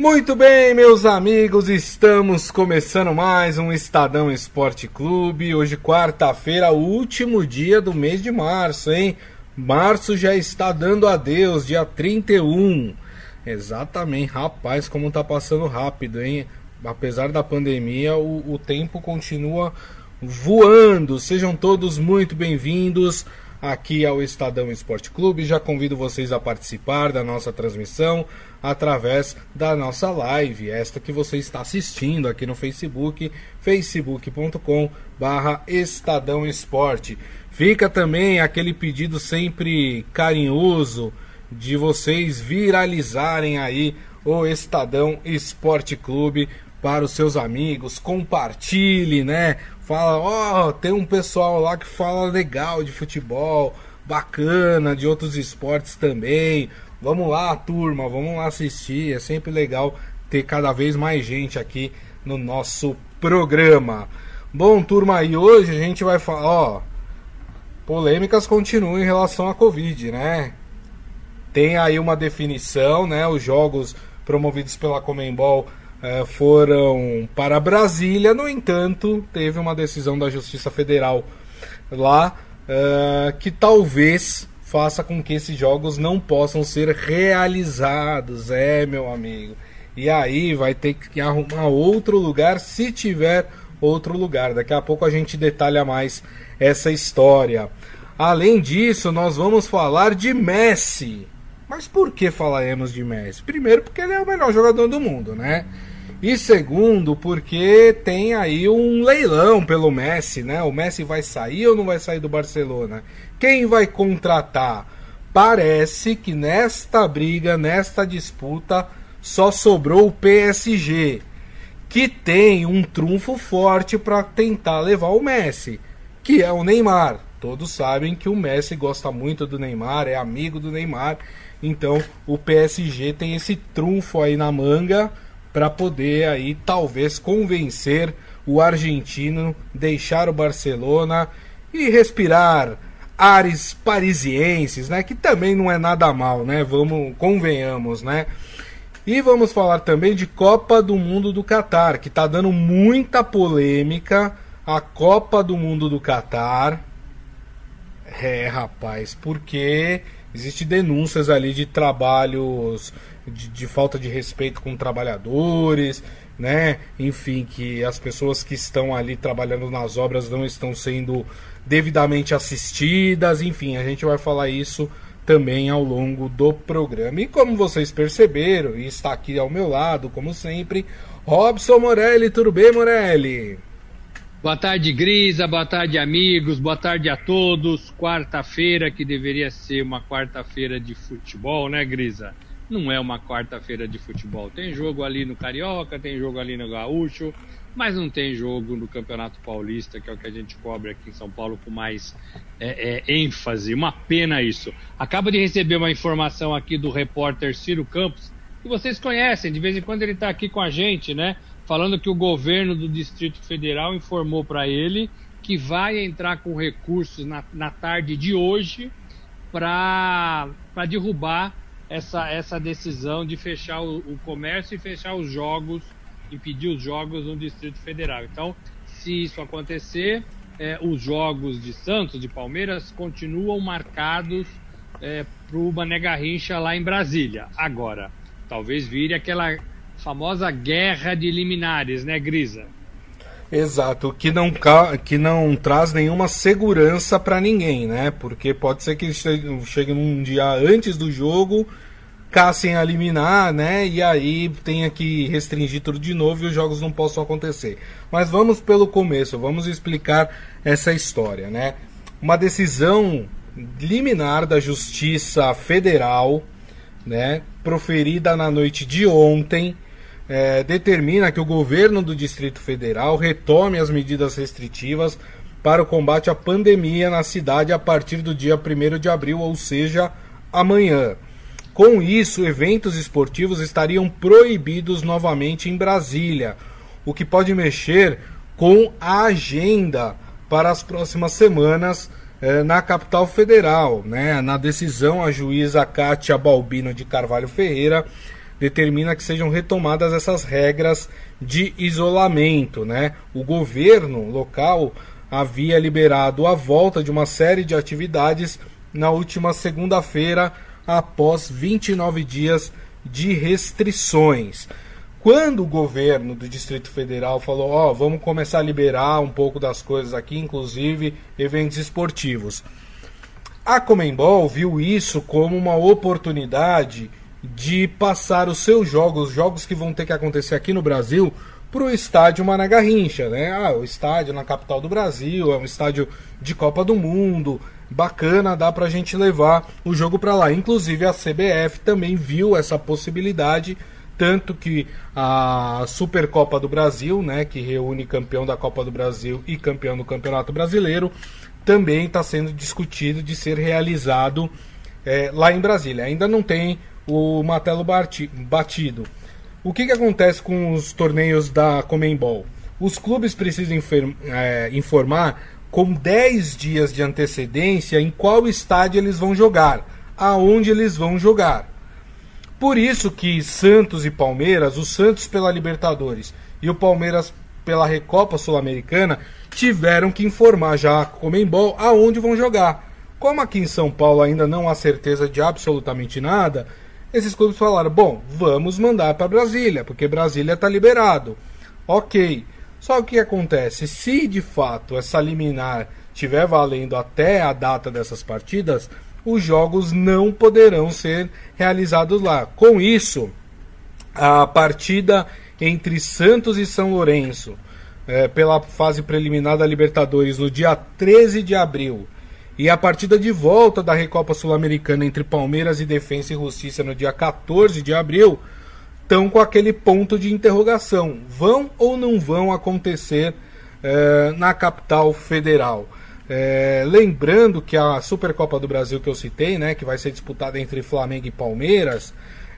Muito bem, meus amigos, estamos começando mais um Estadão Esporte Clube. Hoje, quarta-feira, último dia do mês de março, hein? Março já está dando adeus, dia 31. Exatamente, rapaz, como tá passando rápido, hein? Apesar da pandemia, o, o tempo continua voando. Sejam todos muito bem-vindos aqui ao Estadão Esporte Clube. Já convido vocês a participar da nossa transmissão através da nossa live, esta que você está assistindo aqui no Facebook, facebook.com barra Estadão Esporte. Fica também aquele pedido sempre carinhoso de vocês viralizarem aí o Estadão Esporte Clube para os seus amigos, compartilhe, né? Fala, ó, oh, tem um pessoal lá que fala legal de futebol, bacana, de outros esportes também. Vamos lá, turma, vamos lá assistir. É sempre legal ter cada vez mais gente aqui no nosso programa. Bom, turma, e hoje a gente vai falar, ó, polêmicas continuam em relação à Covid, né? Tem aí uma definição, né? Os jogos promovidos pela Comembol eh, foram para Brasília, no entanto, teve uma decisão da Justiça Federal lá eh, que talvez faça com que esses jogos não possam ser realizados, é, meu amigo. E aí vai ter que arrumar outro lugar se tiver outro lugar. Daqui a pouco a gente detalha mais essa história. Além disso, nós vamos falar de Messi. Mas por que falaremos de Messi? Primeiro, porque ele é o melhor jogador do mundo, né? E segundo, porque tem aí um leilão pelo Messi, né? O Messi vai sair ou não vai sair do Barcelona? Quem vai contratar? Parece que nesta briga, nesta disputa, só sobrou o PSG, que tem um trunfo forte para tentar levar o Messi, que é o Neymar. Todos sabem que o Messi gosta muito do Neymar, é amigo do Neymar, então o PSG tem esse trunfo aí na manga para poder aí talvez convencer o argentino deixar o Barcelona e respirar ares parisienses, né? Que também não é nada mal, né? Vamos, convenhamos, né? E vamos falar também de Copa do Mundo do Catar, que tá dando muita polêmica. A Copa do Mundo do Catar. É, rapaz, porque existe denúncias ali de trabalhos de, de falta de respeito com trabalhadores, né? Enfim, que as pessoas que estão ali trabalhando nas obras não estão sendo devidamente assistidas, enfim, a gente vai falar isso também ao longo do programa. E como vocês perceberam, e está aqui ao meu lado, como sempre, Robson Morelli, tudo bem, Morelli? Boa tarde, Grisa, boa tarde, amigos, boa tarde a todos. Quarta-feira, que deveria ser uma quarta-feira de futebol, né, Grisa? Não é uma quarta-feira de futebol. Tem jogo ali no Carioca, tem jogo ali no Gaúcho, mas não tem jogo no Campeonato Paulista, que é o que a gente cobre aqui em São Paulo com mais é, é, ênfase. Uma pena isso. Acabo de receber uma informação aqui do repórter Ciro Campos, que vocês conhecem, de vez em quando ele está aqui com a gente, né? Falando que o governo do Distrito Federal informou para ele que vai entrar com recursos na, na tarde de hoje para derrubar essa, essa decisão de fechar o, o comércio e fechar os jogos impedir os jogos no Distrito Federal. Então, se isso acontecer, é, os jogos de Santos, de Palmeiras, continuam marcados é, para o Mané Garrincha lá em Brasília. Agora, talvez vire aquela famosa guerra de liminares, né, Grisa? Exato, que não, que não traz nenhuma segurança para ninguém, né? Porque pode ser que chegue num dia antes do jogo caçem a liminar, né? E aí tenha que restringir tudo de novo e os jogos não possam acontecer. Mas vamos pelo começo, vamos explicar essa história, né? Uma decisão liminar da Justiça Federal, né? Proferida na noite de ontem. É, determina que o governo do Distrito Federal retome as medidas restritivas para o combate à pandemia na cidade a partir do dia 1 de abril, ou seja, amanhã. Com isso, eventos esportivos estariam proibidos novamente em Brasília, o que pode mexer com a agenda para as próximas semanas eh, na capital federal. Né? Na decisão, a juíza Kátia Balbino de Carvalho Ferreira determina que sejam retomadas essas regras de isolamento, né? O governo local havia liberado a volta de uma série de atividades na última segunda-feira, após 29 dias de restrições. Quando o governo do Distrito Federal falou: Ó, oh, vamos começar a liberar um pouco das coisas aqui, inclusive eventos esportivos. A Comembol viu isso como uma oportunidade de passar os seus jogos, os jogos que vão ter que acontecer aqui no Brasil, para o estádio Mané Garrincha, né? Ah, o estádio na capital do Brasil, é um estádio de Copa do Mundo, bacana, dá para a gente levar o jogo para lá. Inclusive a CBF também viu essa possibilidade, tanto que a Supercopa do Brasil, né, que reúne campeão da Copa do Brasil e campeão do Campeonato Brasileiro, também está sendo discutido de ser realizado é, lá em Brasília. Ainda não tem o martelo batido. O que, que acontece com os torneios da Comembol? Os clubes precisam é, informar com 10 dias de antecedência em qual estádio eles vão jogar, aonde eles vão jogar. Por isso que Santos e Palmeiras, o Santos pela Libertadores e o Palmeiras pela Recopa Sul-Americana, tiveram que informar já a Comembol aonde vão jogar. Como aqui em São Paulo ainda não há certeza de absolutamente nada, esses clubes falaram: bom, vamos mandar para Brasília, porque Brasília está liberado. Ok. Só que o que acontece? Se de fato essa liminar estiver valendo até a data dessas partidas, os jogos não poderão ser realizados lá. Com isso, a partida entre Santos e São Lourenço, é, pela fase preliminar da Libertadores, no dia 13 de abril, e a partida de volta da Recopa Sul-Americana entre Palmeiras e Defensa e Justiça no dia 14 de abril estão com aquele ponto de interrogação. Vão ou não vão acontecer eh, na capital federal? É, lembrando que a Supercopa do Brasil que eu citei, né, que vai ser disputada entre Flamengo e Palmeiras,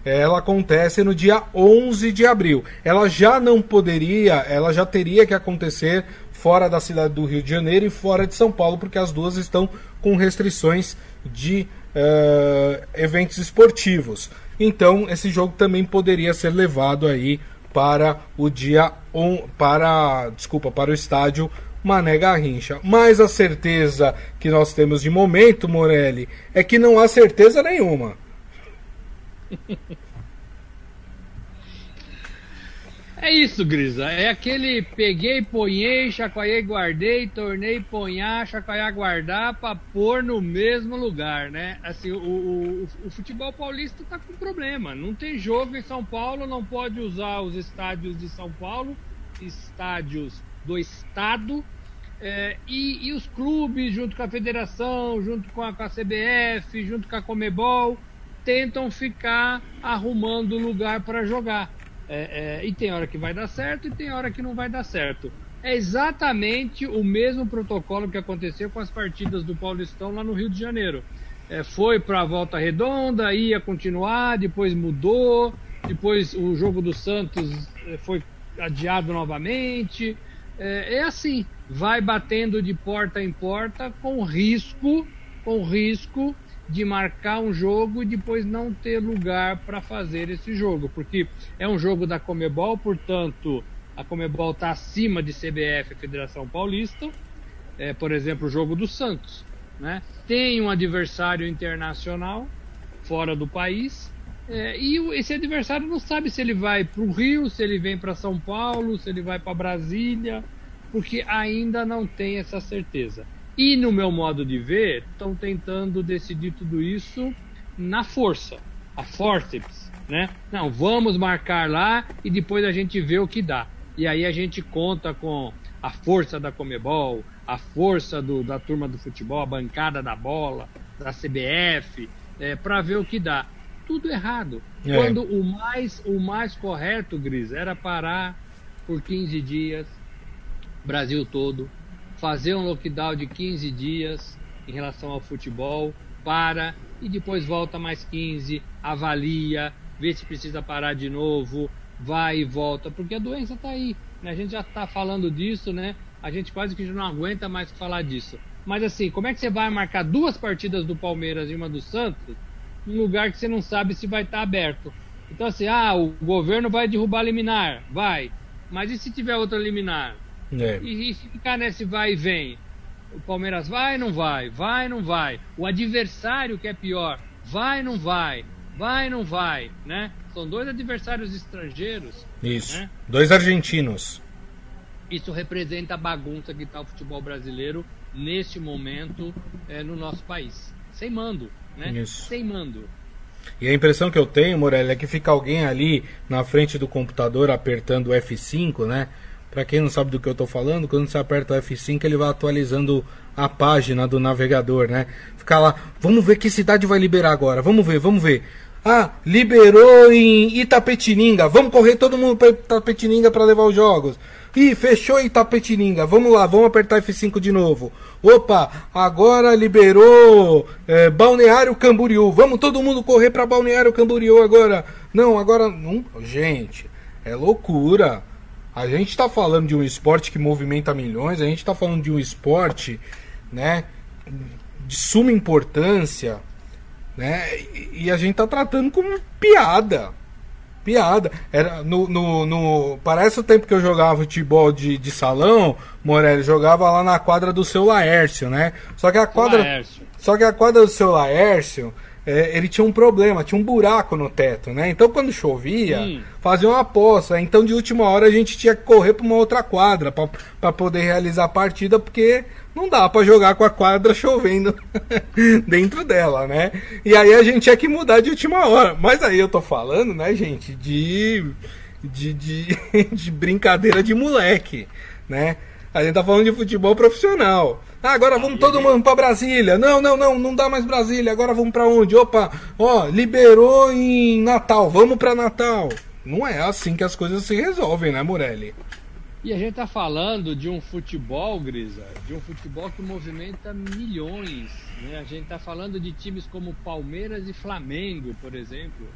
ela acontece no dia 11 de abril. Ela já não poderia, ela já teria que acontecer fora da cidade do Rio de Janeiro e fora de São Paulo, porque as duas estão com restrições de uh, eventos esportivos. Então, esse jogo também poderia ser levado aí para o dia on, para, desculpa, para o estádio Mané Garrincha. Mas a certeza que nós temos de momento, Morelli, é que não há certeza nenhuma. É isso, Grisa. É aquele peguei, ponhei, chacoalhei, guardei, tornei, ponhar, chacoalhar, guardar para pôr no mesmo lugar, né? Assim, o, o, o, futebol paulista tá com problema. Não tem jogo em São Paulo, não pode usar os estádios de São Paulo, estádios do estado. É, e, e, os clubes, junto com a federação, junto com a, com a CBF, junto com a Comebol, tentam ficar arrumando lugar para jogar. É, é, e tem hora que vai dar certo e tem hora que não vai dar certo. É exatamente o mesmo protocolo que aconteceu com as partidas do Paulistão lá no Rio de Janeiro. É, foi para a volta redonda, ia continuar, depois mudou, depois o jogo do Santos é, foi adiado novamente. É, é assim, vai batendo de porta em porta com risco, com risco de marcar um jogo e depois não ter lugar para fazer esse jogo, porque é um jogo da Comebol, portanto, a Comebol está acima de CBF e Federação Paulista, é, por exemplo, o jogo do Santos, né? Tem um adversário internacional fora do país é, e esse adversário não sabe se ele vai para o Rio, se ele vem para São Paulo, se ele vai para Brasília, porque ainda não tem essa certeza. E no meu modo de ver, estão tentando decidir tudo isso na força, a forceps, né? Não, vamos marcar lá e depois a gente vê o que dá. E aí a gente conta com a força da Comebol, a força do, da turma do futebol, a bancada da bola, da CBF, é, para ver o que dá. Tudo errado. É. Quando o mais, o mais correto, Gris, era parar por 15 dias, Brasil todo, fazer um lockdown de 15 dias em relação ao futebol, para e depois volta mais 15, avalia, vê se precisa parar de novo, vai e volta, porque a doença está aí. Né? A gente já está falando disso, né? A gente quase que não aguenta mais falar disso. Mas assim, como é que você vai marcar duas partidas do Palmeiras e uma do Santos num lugar que você não sabe se vai estar tá aberto? Então, assim, ah, o governo vai derrubar a liminar, vai. Mas e se tiver outra liminar? É. E, e se ficar nesse vai e vem? O Palmeiras vai, não vai, vai, não vai. O adversário que é pior, vai, não vai, vai, não vai, né? São dois adversários estrangeiros. Isso. Né? Dois argentinos. Isso representa a bagunça que está o futebol brasileiro neste momento é, no nosso país. Sem mando, né? Isso. Sem mando. E a impressão que eu tenho, Morelli, é que fica alguém ali na frente do computador apertando o F5, né? Para quem não sabe do que eu estou falando, quando você aperta o F5, ele vai atualizando a página do navegador, né? Fica lá, vamos ver que cidade vai liberar agora, vamos ver, vamos ver. Ah, liberou em Itapetininga, vamos correr todo mundo para Itapetininga para levar os jogos. Ih, fechou Itapetininga. Vamos lá, vamos apertar F5 de novo. Opa, agora liberou é, Balneário Camboriú. Vamos todo mundo correr para Balneário Camboriú agora. Não, agora não. Gente, é loucura. A gente está falando de um esporte que movimenta milhões. A gente está falando de um esporte, né, de suma importância, né? E, a gente está tratando como piada piada. Era no, no, no, Parece o tempo que eu jogava futebol de, de salão, Morelli, jogava lá na quadra do seu Laércio, né? Só que a quadra. Laércio. Só que a quadra do seu Laércio. É, ele tinha um problema, tinha um buraco no teto, né? Então quando chovia, hum. fazia uma poça. Então de última hora a gente tinha que correr para uma outra quadra para poder realizar a partida, porque não dá para jogar com a quadra chovendo dentro dela, né? E aí a gente tinha que mudar de última hora. Mas aí eu tô falando, né, gente, de, de, de, de brincadeira de moleque, né? A gente tá falando de futebol profissional. Ah, agora vamos todo mundo para Brasília. Não, não, não, não dá mais Brasília. Agora vamos para onde? Opa, ó, liberou em Natal. Vamos para Natal. Não é assim que as coisas se resolvem, né, Morelli? E a gente está falando de um futebol, Grisa, de um futebol que movimenta milhões. Né? A gente está falando de times como Palmeiras e Flamengo, por exemplo,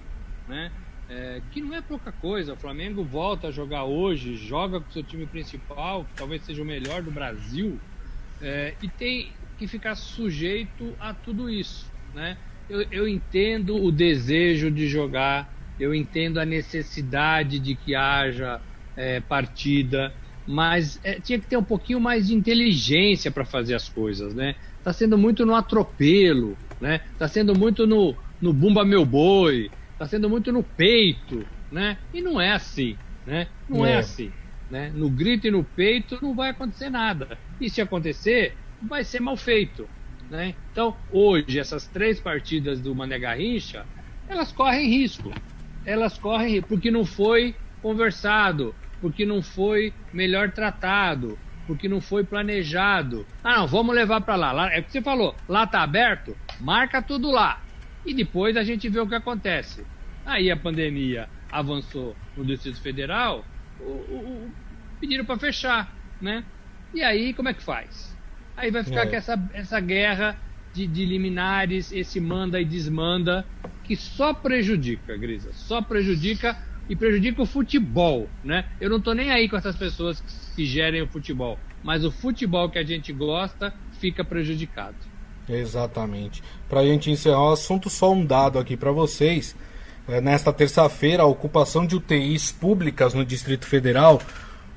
né? É, que não é pouca coisa. O Flamengo volta a jogar hoje, joga com seu time principal, que talvez seja o melhor do Brasil, é, e tem que ficar sujeito a tudo isso. Né? Eu, eu entendo o desejo de jogar, eu entendo a necessidade de que haja é, partida, mas é, tinha que ter um pouquinho mais de inteligência para fazer as coisas, né? Tá sendo muito no atropelo, né? Tá sendo muito no, no bumba meu boi, tá sendo muito no peito, né? E não é assim, né? Não é, é assim, né? No grito e no peito não vai acontecer nada. E se acontecer, vai ser mal feito, né? Então, hoje, essas três partidas do Mané Garrincha, elas correm risco. Elas correm porque não foi conversado, porque não foi melhor tratado, porque não foi planejado. Ah, não, vamos levar para lá. lá. É o que você falou, lá tá aberto, marca tudo lá. E depois a gente vê o que acontece. Aí a pandemia avançou no Distrito Federal, o, o pediram para fechar, né? E aí como é que faz? Aí vai ficar é. com essa, essa guerra de, de liminares, esse manda e desmanda, que só prejudica, Grisa, só prejudica e prejudica o futebol, né? Eu não tô nem aí com essas pessoas que gerem o futebol, mas o futebol que a gente gosta fica prejudicado. Exatamente. Para a gente encerrar o assunto, só um dado aqui para vocês. É, nesta terça-feira, a ocupação de UTIs públicas no Distrito Federal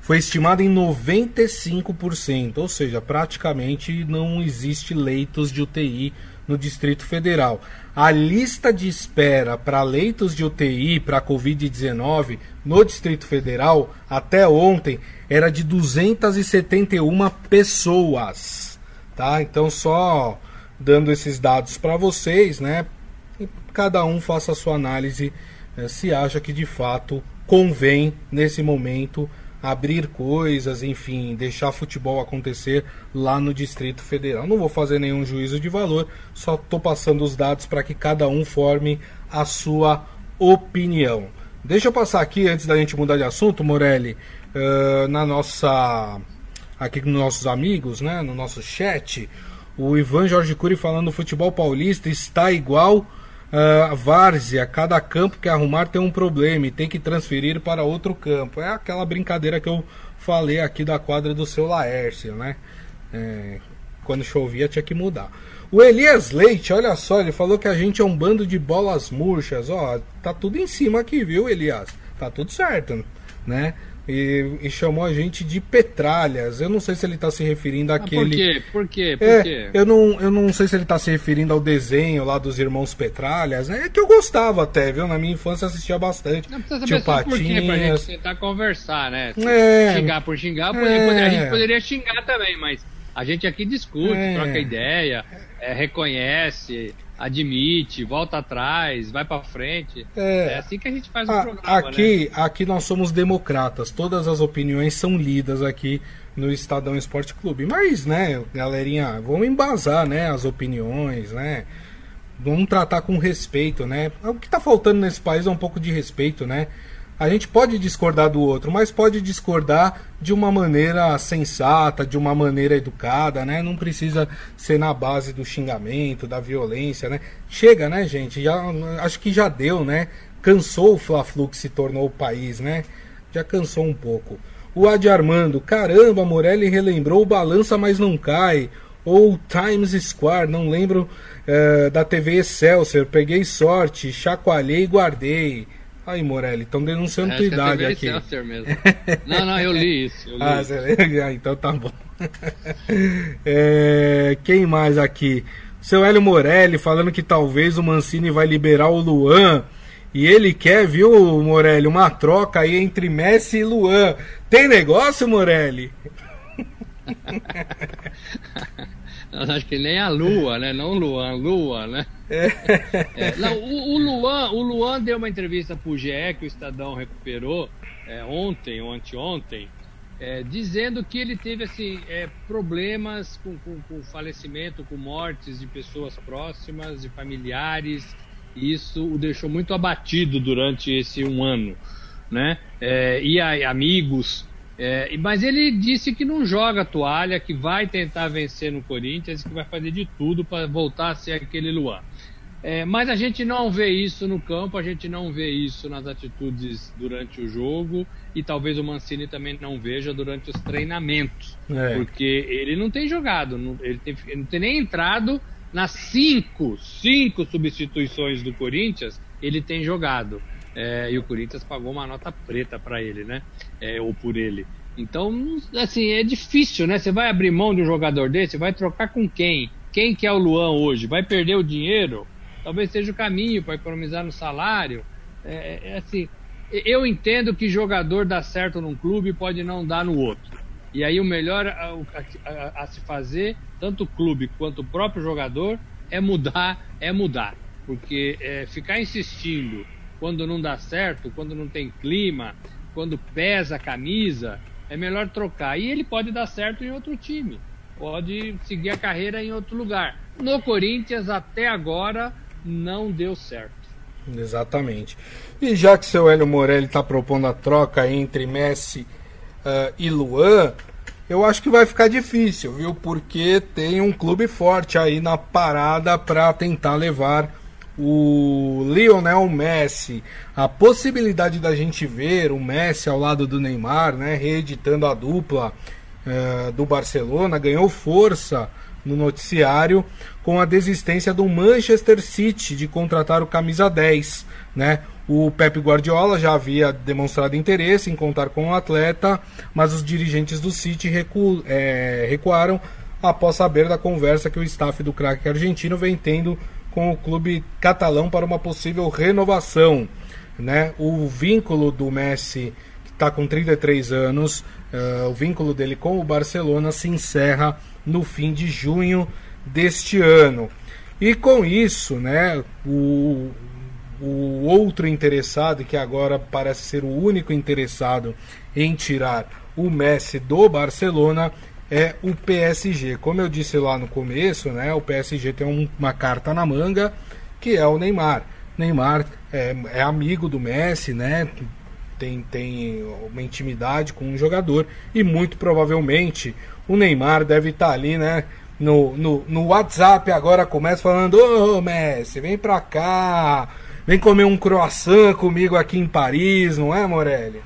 foi estimada em 95%, ou seja, praticamente não existe leitos de UTI no Distrito Federal. A lista de espera para leitos de UTI para Covid-19 no Distrito Federal até ontem era de 271 pessoas. Tá? Então, só dando esses dados para vocês, né? Cada um faça a sua análise eh, se acha que de fato convém nesse momento abrir coisas, enfim, deixar futebol acontecer lá no Distrito Federal. Não vou fazer nenhum juízo de valor, só estou passando os dados para que cada um forme a sua opinião. Deixa eu passar aqui, antes da gente mudar de assunto, Morelli, uh, na nossa. aqui com nossos amigos, né, no nosso chat, o Ivan Jorge Cury falando: o futebol paulista está igual Uh, várzea, cada campo que arrumar tem um problema e tem que transferir para outro campo. É aquela brincadeira que eu falei aqui da quadra do seu Laércio, né? É, quando chovia tinha que mudar. O Elias Leite, olha só, ele falou que a gente é um bando de bolas murchas. Ó, tá tudo em cima aqui, viu, Elias? Tá tudo certo, né? E, e, chamou a gente de petralhas. Eu não sei se ele está se referindo àquele. por quê? Por quê? Por é, quê? Eu não, eu não sei se ele está se referindo ao desenho lá dos irmãos Petralhas. É que eu gostava até, viu? Na minha infância assistia bastante. Não precisa saber Tio por quê, gente tentar conversar, né? É, xingar por xingar, é, a gente poderia xingar também, mas a gente aqui discute, É. troca ideia, é, reconhece, admite, volta atrás, vai pra frente. É. É, assim que a gente faz o Ah, programa, né? aqui, aqui nós somos democratas. Todas as opiniões são lidas aqui no Estadão Esporte Clube. Mas, né, galerinha, vamos embasar, né, as opiniões, né? Vamos tratar com respeito, né? O que tá faltando nesse país é um pouco de respeito, né? A gente pode discordar do outro, mas pode discordar de uma maneira sensata, de uma maneira educada, né? Não precisa ser na base do xingamento, da violência, né? Chega, né, gente? Já, acho que já deu, né? Cansou o Fla-Flu que se tornou o país, né? Já cansou um pouco. O Adi Armando, caramba, Morelli relembrou Balança Mas Não Cai. Ou Times Square, não lembro eh, da TV Excelsior. Peguei sorte, chacoalhei e guardei. Aí, Morelli, estão denunciando Acho tua é idade TV aqui. Mesmo. não, não, eu li isso. Eu li Ah, isso. Ah, então tá bom. É, quem mais aqui? Seu Hélio Morelli falando que talvez o Mancini vai liberar o Luan. E ele quer, viu, Morelli, uma troca aí entre Messi e Luan. Tem negócio, Morelli? Acho que nem a Lua, né? Não Luan, Lua, né? É, não, o, o Luan, o Luan deu uma entrevista pro GE que o Estadão recuperou é, ontem ou anteontem, é, dizendo que ele teve assim é, problemas com, com, com falecimento, com mortes de pessoas próximas, de familiares. E isso o deixou muito abatido durante esse um ano, né? É, e a, amigos é, mas ele disse que não joga toalha, que vai tentar vencer no Corinthians, que vai fazer de tudo para voltar a ser aquele Luan. É, mas a gente não vê isso no campo, a gente não vê isso nas atitudes durante o jogo e talvez o Mancini também não veja durante os treinamentos, É. porque ele não tem jogado, não, ele, tem, ele não tem nem entrado nas cinco, cinco substituições do Corinthians, ele tem jogado. É, e o Corinthians pagou uma nota preta para ele, né? É, ou por ele. Então, assim, é difícil, né? Você vai abrir mão de um jogador desse, vai trocar com quem? Quem que é o Luan hoje? Vai perder o dinheiro? Talvez seja o caminho para economizar no salário. É, é assim, eu entendo que jogador dá certo num clube pode não dar no outro. E aí o melhor a, a, a, a se fazer, tanto o clube quanto o próprio jogador, é mudar, é mudar. Porque é, ficar insistindo quando não dá certo, quando não tem clima, quando pesa a camisa, é melhor trocar. E ele pode dar certo em outro time, pode seguir a carreira em outro lugar. No Corinthians, até agora, não deu certo. Exatamente. E já que seu Hélio Morelli está propondo a troca entre Messi uh, e Luan, eu acho que vai ficar difícil, viu? Porque tem um clube forte aí na parada para tentar levar o Lionel Messi. A possibilidade da gente ver o Messi ao lado do Neymar, né, reeditando a dupla uh, do Barcelona, ganhou força no noticiário com a desistência do Manchester City de contratar o camisa 10, né? O Pep Guardiola já havia demonstrado interesse em contar com o atleta, mas os dirigentes do City recu é, recuaram após saber da conversa que o staff do craque argentino vem tendo com o clube catalão para uma possível renovação. Né? O vínculo do Messi, que está com 33 anos, uh, o vínculo dele com o Barcelona se encerra no fim de junho deste ano. E com isso, né, o, o outro interessado, que agora parece ser o único interessado em tirar o Messi do Barcelona, é o PSG. Como eu disse lá no começo, né, o PSG tem um, uma carta na manga, que é o Neymar. Neymar é, é amigo do Messi, né? Tem, tem uma intimidade com o jogador e muito provavelmente o Neymar deve estar ali, né? No, no, no WhatsApp agora começa falando: Ô Messi, vem pra cá, vem comer um croissant comigo aqui em Paris, não é, Morelli?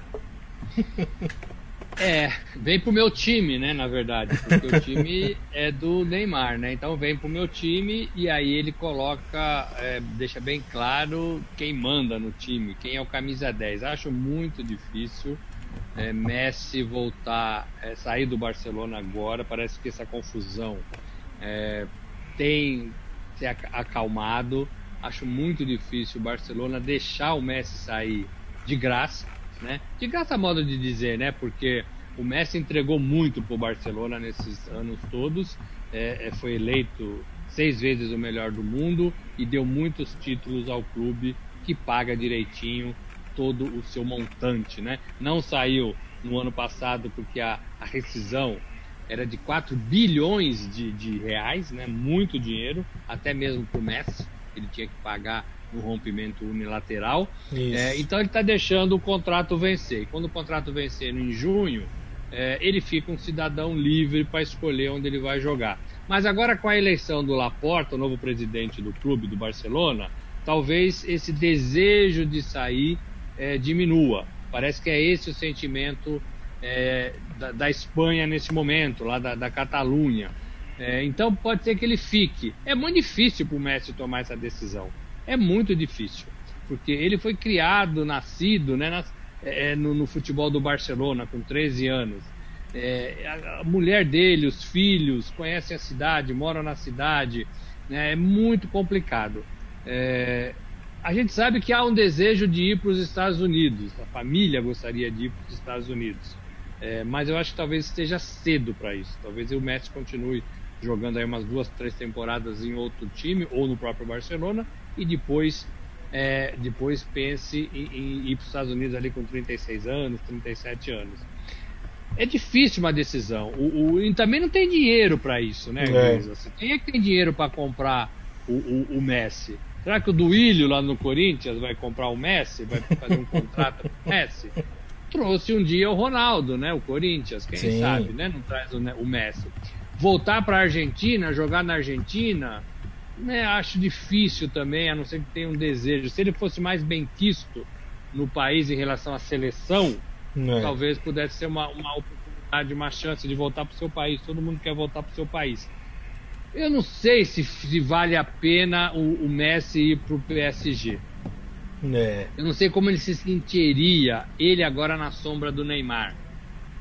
É, vem pro meu time, né, na verdade, porque o time é do Neymar, né? Então vem pro meu time e aí ele coloca, é, deixa bem claro quem manda no time, quem é o camisa 10. Acho muito difícil é, Messi voltar, é, sair do Barcelona agora. Parece que essa confusão é, tem se acalmado. Acho muito difícil o Barcelona deixar o Messi sair de graça né? De graça modo de dizer, né? Porque o Messi entregou muito para o Barcelona nesses anos todos, é, é, foi eleito seis vezes o melhor do mundo e deu muitos títulos ao clube que paga direitinho todo o seu montante, né? Não saiu no ano passado porque a, a rescisão era de 4 bilhões de, de reais, né? Muito dinheiro, até mesmo para o Messi, ele tinha que pagar no rompimento unilateral. É, então ele está deixando o contrato vencer. E quando o contrato vencer em junho, é, ele fica um cidadão livre para escolher onde ele vai jogar. Mas agora com a eleição do Laporta, o novo presidente do clube do Barcelona, talvez esse desejo de sair é, diminua. Parece que é esse o sentimento é, da, da, Espanha nesse momento, lá da, da Catalunha. É, então pode ser que ele fique. É muito difícil para o Messi tomar essa decisão é muito difícil, porque ele foi criado, nascido né, nas, é, no, no, futebol do Barcelona com 13 anos. É, a, a, mulher dele, os filhos, conhecem a cidade, moram na cidade. Né, é muito complicado. É, a gente sabe que há um desejo de ir para os Estados Unidos. A família gostaria de ir para os Estados Unidos. É, mas eu acho que talvez esteja cedo para isso. Talvez o Messi continue jogando aí umas duas, três temporadas em outro time ou no próprio Barcelona e depois, é, depois pense em, em ir para os Estados Unidos ali com 36 anos, 37 anos. É difícil uma decisão. O, o e também não tem dinheiro para isso, né, é. Quem é que tem dinheiro para comprar o, o, o, Messi? Será que o Duílio lá no Corinthians vai comprar o Messi? Vai fazer um contrato com o Messi? Trouxe um dia o Ronaldo, né? O Corinthians, quem Sim. sabe, né? Não traz o, o Messi. Voltar para a Argentina, jogar na Argentina, né, acho difícil também, a não ser que tenha um desejo. Se ele fosse mais bem quisto no país em relação à seleção, é. talvez pudesse ser uma, uma oportunidade, uma chance de voltar para o seu país. Todo mundo quer voltar para o seu país. Eu não sei se, se vale a pena o, o Messi ir para o PSG. É. Eu não sei como ele se sentiria, ele agora na sombra do Neymar.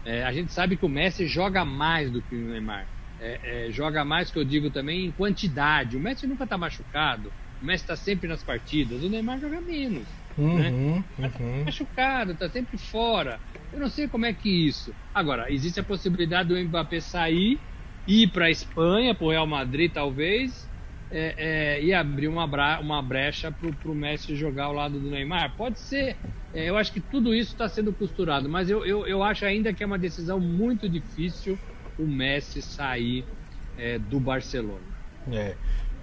É, a gente sabe que o Messi joga mais do que o Neymar é, é, joga mais, que eu digo também, em quantidade. O Messi nunca está machucado, o Messi está sempre nas partidas, o Neymar joga menos. Uhum, né? uhum. Tá machucado, está sempre fora. Eu não sei como é que isso. Agora, existe a possibilidade do Mbappé sair, ir para a Espanha, para o Real Madrid, talvez, é, é, e abrir uma, uma brecha para o Messi jogar ao lado do Neymar? Pode ser. É, eu acho que tudo isso está sendo costurado, mas eu, eu, eu acho ainda que é uma decisão muito difícil o Messi sair é, do Barcelona. É.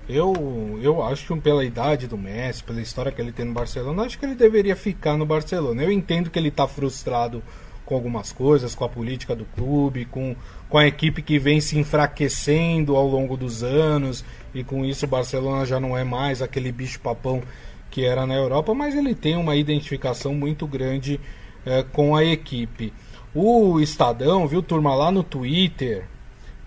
Eu, eu acho que pela idade do Messi, pela história que ele tem no Barcelona, acho que ele deveria ficar no Barcelona. Eu entendo que ele está frustrado com algumas coisas, com a política do clube, com, com a equipe que vem se enfraquecendo ao longo dos anos, e com isso o Barcelona já não é mais aquele bicho-papão que era na Europa, mas ele tem uma identificação muito grande é, com a equipe. O Estadão, viu, turma, lá no Twitter,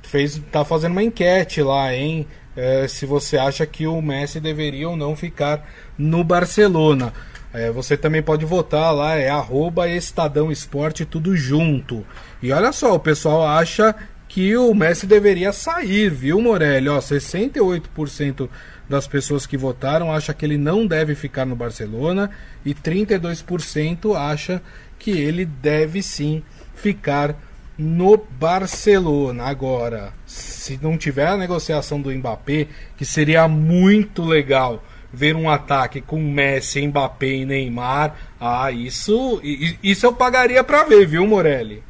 fez, tá fazendo uma enquete lá, hein? É, se você acha que o Messi deveria ou não ficar no Barcelona. É, você também pode votar lá, é arroba Estadão Esporte, tudo junto. E olha só, o pessoal acha que o Messi deveria sair, viu, Morelli? Ó, 68% das pessoas que votaram acha que ele não deve ficar no Barcelona e 32% acha que ele deve sim ficar no Barcelona. Agora, se não tiver a negociação do Mbappé, que seria muito legal ver um ataque com Messi, Mbappé e Neymar, ah, isso, isso eu pagaria para ver, viu, Morelli?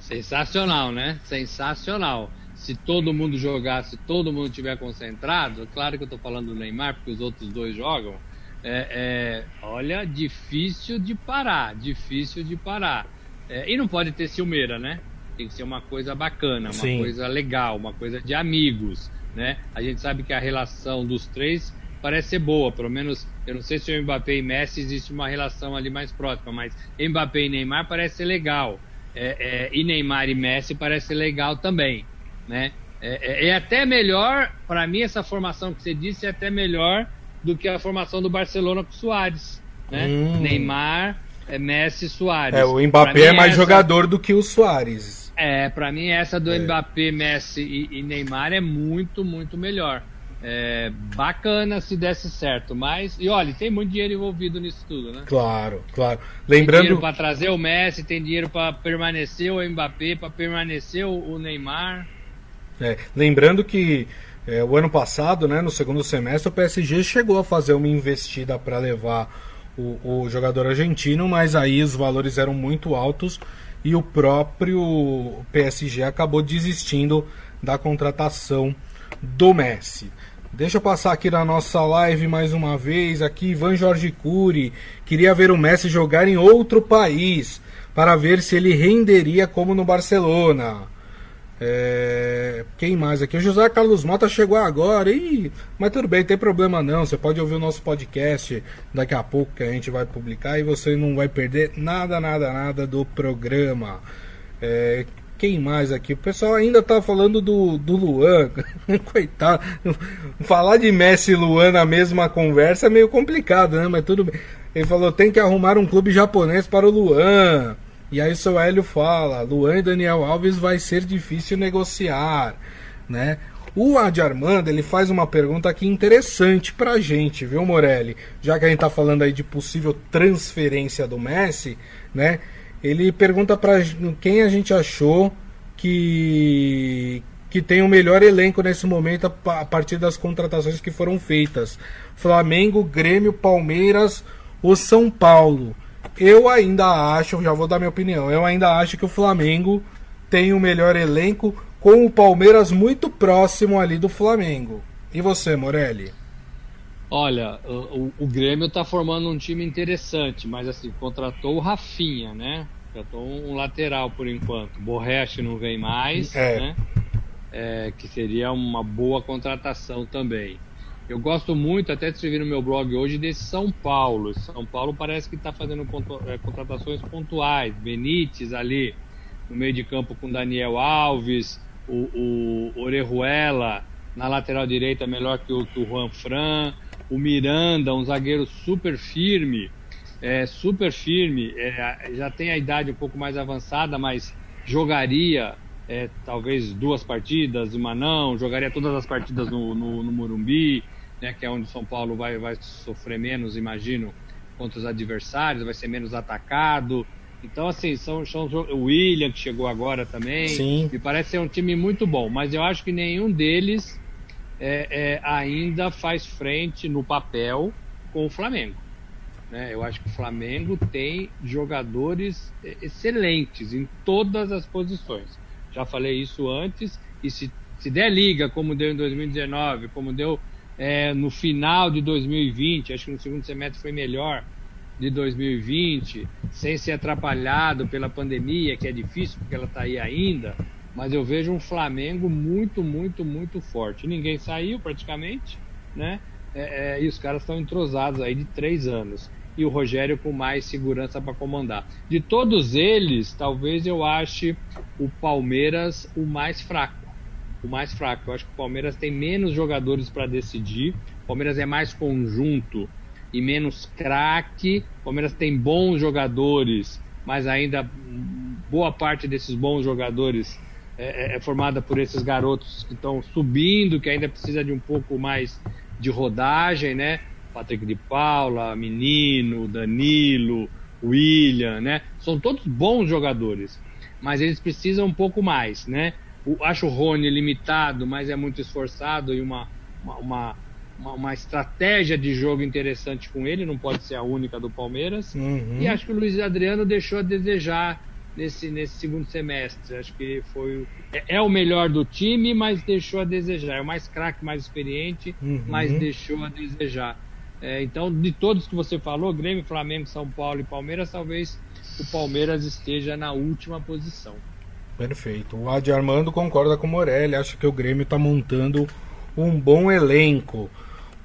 Sensacional, né? Sensacional. Se todo mundo jogar, se todo mundo tiver concentrado, claro que eu estou falando do Neymar, porque os outros dois jogam, é, é, olha, difícil de parar, difícil de parar. É, e não pode ter ciumeira, né? Tem que ser uma coisa bacana, uma Sim. coisa legal, uma coisa de amigos, né? A gente sabe que a relação dos três parece ser boa, pelo menos, eu não sei se o Mbappé e Messi existe uma relação ali mais próxima, mas Mbappé e Neymar parece ser legal. é, é, e Neymar e Messi parece legal também, né? É, é, é até melhor, para mim, essa formação que você disse é até melhor do que a formação do Barcelona com Soares, né? Hum. Neymar, é, Messi, Soares. É, o Mbappé é mais essa... jogador do que o Soares. É, para mim essa do é. Mbappé, Messi e, e, Neymar é muito, muito melhor. É bacana se desse certo, mas e olha, tem muito dinheiro envolvido nisso tudo, né? Claro, claro. Lembrando tem dinheiro para trazer o Messi, tem dinheiro para permanecer o Mbappé, para permanecer o, o Neymar. É, lembrando que é, o ano passado, né, no segundo semestre, o PSG chegou a fazer uma investida para levar o, o, jogador argentino, mas aí os valores eram muito altos e o próprio PSG acabou desistindo da contratação do Messi. Deixa eu passar aqui na nossa live mais uma vez. Aqui, Ivan Jorge Cury queria ver o Messi jogar em outro país para ver se ele renderia como no Barcelona. É... Quem mais aqui? O José Carlos Mota chegou agora. Ih, mas tudo bem, tem problema não. Você pode ouvir o nosso podcast daqui a pouco que a gente vai publicar e você não vai perder nada, nada, nada do programa. É... Quem mais aqui? O pessoal ainda tá falando do, do Luan. Coitado. Falar de Messi e Luan na mesma conversa é meio complicado, né? Mas tudo bem. Ele falou: tem que arrumar um clube japonês para o Luan. E aí seu Hélio fala: Luan e Daniel Alves vai ser difícil negociar, né? O Adi Armando ele faz uma pergunta aqui interessante pra gente, viu, Morelli? Já que a gente tá falando aí de possível transferência do Messi, né? Ele pergunta para quem a gente achou que que tem o melhor elenco nesse momento a partir das contratações que foram feitas. Flamengo, Grêmio, Palmeiras ou São Paulo. Eu ainda acho, já vou dar minha opinião, eu ainda acho que o Flamengo tem o melhor elenco com o Palmeiras muito próximo ali do Flamengo. E você, Morelli? Olha, o, o Grêmio está formando um time interessante, mas assim, contratou o Rafinha, né? Contratou um lateral por enquanto. Borreche não vem mais, é. né? É, que seria uma boa contratação também. Eu gosto muito, até escrevi no meu blog hoje, desse São Paulo. São Paulo parece que está fazendo é, contratações pontuais. Benítez ali no meio de campo com Daniel Alves, o, o Orejuela na lateral direita melhor que o, que o Juan Fran o Miranda, um zagueiro super firme, é, super firme, é, já tem a idade um pouco mais avançada, mas jogaria é, talvez duas partidas, uma não, jogaria todas as partidas no, no, no Morumbi, né, que é onde o São Paulo vai, vai sofrer menos, imagino, contra os adversários, vai ser menos atacado. Então, assim, são, são o William, que chegou agora também, Sim. me parece ser um time muito bom, mas eu acho que nenhum deles é, é, ainda faz frente no papel com o Flamengo. Né? Eu acho que o Flamengo tem jogadores excelentes em todas as posições. Já falei isso antes, e se, se der liga, como deu em 2019, como deu é, no final de 2020, acho que no segundo semestre foi melhor de 2020, sem ser atrapalhado pela pandemia, que é difícil porque ela está aí ainda, mas eu vejo um Flamengo muito, muito, muito forte. Ninguém saiu praticamente, né? É, é, e os caras estão entrosados aí de três anos. E o Rogério com mais segurança para comandar. De todos eles, talvez eu ache o Palmeiras o mais fraco. O mais fraco. Eu acho que o Palmeiras tem menos jogadores para decidir. O Palmeiras é mais conjunto e menos craque. O Palmeiras tem bons jogadores, mas ainda boa parte desses bons jogadores é, é, é formada por esses garotos que estão subindo, que ainda precisa de um pouco mais de rodagem, né? Patrick de Paula, Menino, Danilo, William, né? São todos bons jogadores, mas eles precisam um pouco mais, né? O, acho o Rony limitado, mas é muito esforçado e uma, uma, uma, uma, estratégia de jogo interessante com ele, não pode ser a única do Palmeiras. Uhum. E acho que o Luiz Adriano deixou a desejar nesse, nesse segundo semestre. Acho que foi é, é, o melhor do time, mas deixou a desejar. É o mais craque, mais experiente, uhum. mas deixou a desejar. É, então, de todos que você falou, Grêmio, Flamengo, São Paulo e Palmeiras, talvez o Palmeiras esteja na última posição. Perfeito. O Adi Armando concorda com o Morelli, acha que o Grêmio está montando um bom elenco.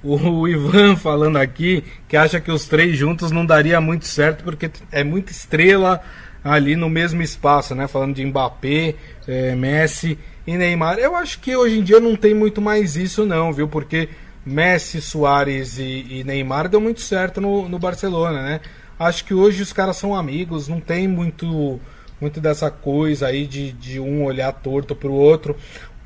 O Ivan falando aqui que acha que os três juntos não daria muito certo porque é muita estrela ali no mesmo espaço, né? Falando de Mbappé, é, Messi e Neymar. Eu acho que hoje em dia não tem muito mais isso, não, viu? Porque Messi, Soares e, e Neymar deu muito certo no, no Barcelona, né? Acho que hoje os caras são amigos, não tem muito muito dessa coisa aí de, de um olhar torto para o outro.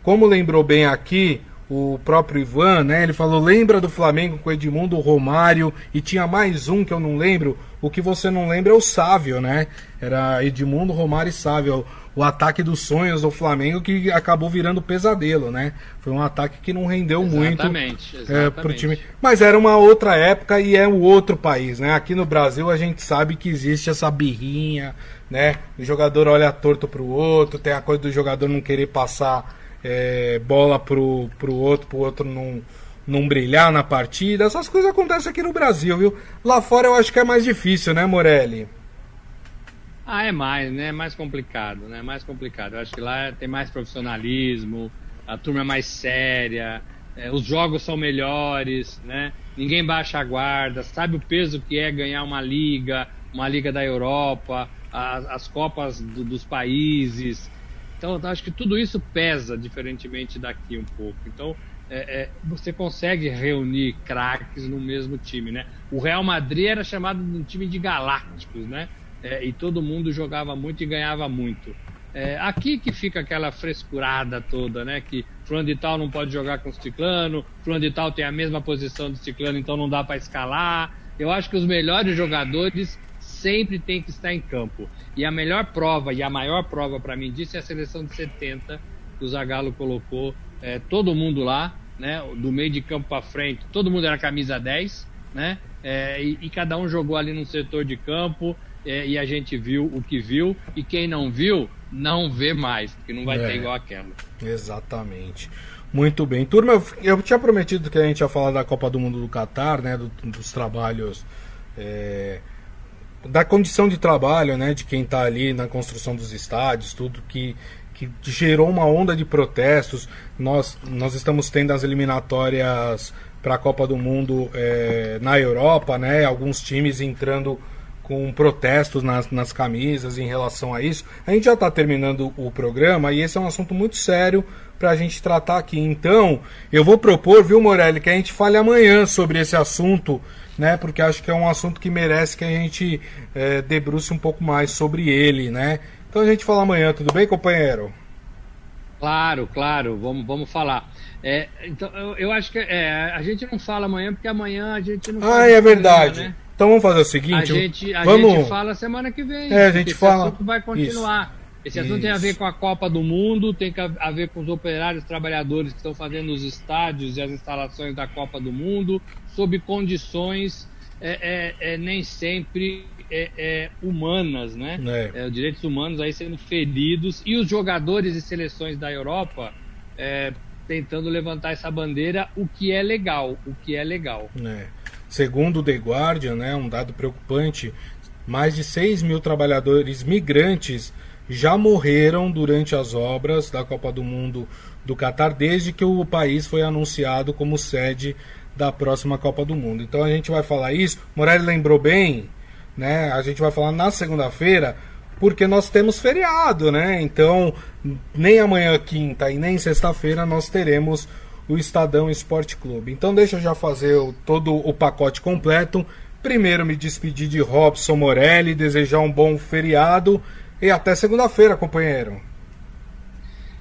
Como lembrou bem aqui, o próprio Ivan, né? Ele falou: lembra do Flamengo com Edmundo, Romário e tinha mais um que eu não lembro. O que você não lembra é o Sávio, né? Era Edmundo, Romário e Sávio. O ataque dos sonhos do Flamengo que acabou virando pesadelo, né? Foi um ataque que não rendeu exatamente, muito é, pro time. Mas era uma outra época e é um outro país, né? Aqui no Brasil a gente sabe que existe essa birrinha, né? O jogador olha torto pro outro, tem a coisa do jogador não querer passar é, bola pro, pro outro, pro outro não, não brilhar na partida. Essas coisas acontecem aqui no Brasil, viu? Lá fora eu acho que é mais difícil, né, Morelli? Ah, é mais, né? É mais complicado, né? Mais complicado. Eu acho que lá tem mais profissionalismo, a turma é mais séria, é, os jogos são melhores, né? Ninguém baixa a guarda, sabe o peso que é ganhar uma liga, uma liga da Europa, as, as copas do, dos países. Então, acho que tudo isso pesa diferentemente daqui um pouco. Então, é, é, você consegue reunir craques no mesmo time, né? O Real Madrid era chamado de um time de galácticos, né? É, e todo mundo jogava muito e ganhava muito. É, aqui que fica aquela frescurada toda, né? Que fulano de tal não pode jogar com o ciclano, fulano de tal tem a mesma posição do ciclano, então não dá para escalar. Eu acho que os melhores jogadores sempre tem que estar em campo. E a melhor prova e a maior prova para mim disso é a seleção de 70 que o Zagallo colocou é, todo mundo lá, né, do meio de campo para frente, todo mundo era camisa 10, né, é, e, e, cada um jogou ali no setor de campo é, e a gente viu o que viu e quem não viu não vê mais, porque não vai ter é. igual aquela. Exatamente. Muito bem. Turma, eu, eu, tinha prometido que a gente ia falar da Copa do Mundo do Catar, né, do, dos trabalhos é, da condição de trabalho, né, de quem está ali na construção dos estádios, tudo que, que gerou uma onda de protestos. Nós, nós estamos tendo as eliminatórias para a Copa do Mundo é, na Europa, né, alguns times entrando com protestos nas, nas camisas em relação a isso. A gente já está terminando o programa e esse é um assunto muito sério para a gente tratar aqui. Então, eu vou propor, viu, Morelli, que a gente fale amanhã sobre esse assunto né? Porque acho que é um assunto que merece que a gente é, debruce um pouco mais sobre ele, né? Então a gente fala amanhã, tudo bem, companheiro? Claro, claro, vamos, vamos falar. É, então, eu, eu acho que é, a gente não fala amanhã, porque amanhã a gente não Ah, é verdade. né? Então vamos fazer o seguinte. A gente, a vamos... gente fala semana que vem. É, a gente fala. Esse vai continuar. Isso. Esse assunto Isso. tem a ver com a Copa do Mundo, tem a ver com os operários trabalhadores que estão fazendo os estádios e as instalações da Copa do Mundo, sob condições é, é, é nem sempre é, é, humanas, né? É. direitos humanos aí sendo feridos e os jogadores e seleções da Europa tentando levantar essa bandeira, o que é legal, o que é legal. Segundo o The Guardian, né, um dado preocupante, mais de 6 mil trabalhadores migrantes já morreram durante as obras da Copa do Mundo do Catar desde que o país foi anunciado como sede da próxima Copa do Mundo. Então a gente vai falar isso. Morelli lembrou bem, né? A gente vai falar na segunda-feira, porque nós temos feriado, né? Então, nem amanhã, quinta, e nem sexta-feira nós teremos o Estadão Esporte Clube. Então, deixa eu já fazer o, todo o pacote completo. Primeiro, me despedir de Robson Morelli, desejar um bom feriado e até segunda-feira, companheiro.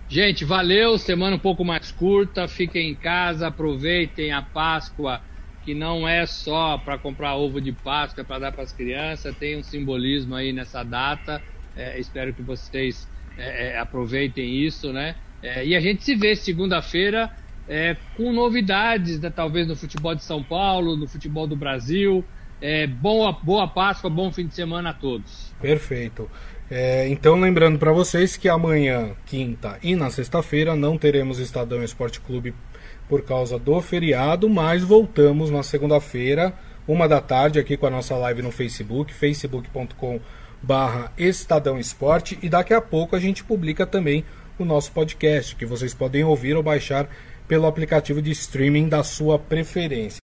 Gente, valeu. Semana um pouco mais curta. Fiquem em casa, aproveitem a Páscoa, que não é só para comprar ovo de Páscoa para dar para as crianças. Tem um simbolismo aí nessa data. É, espero que vocês é, é aproveitem isso, né? É, e a gente se vê segunda-feira é, com novidades, né, talvez no futebol de São Paulo, no futebol do Brasil. É, boa, boa Páscoa, bom fim de semana a todos. Perfeito. É, então, lembrando para vocês que amanhã, quinta e na sexta-feira não teremos Estadão Esporte Clube por causa do feriado, mas voltamos na segunda-feira, uma da tarde, aqui com a nossa live no Facebook, facebook.com barra Estadão Esporte, e daqui a pouco a gente publica também o nosso podcast, que vocês podem ouvir ou baixar pelo aplicativo de streaming da sua preferência.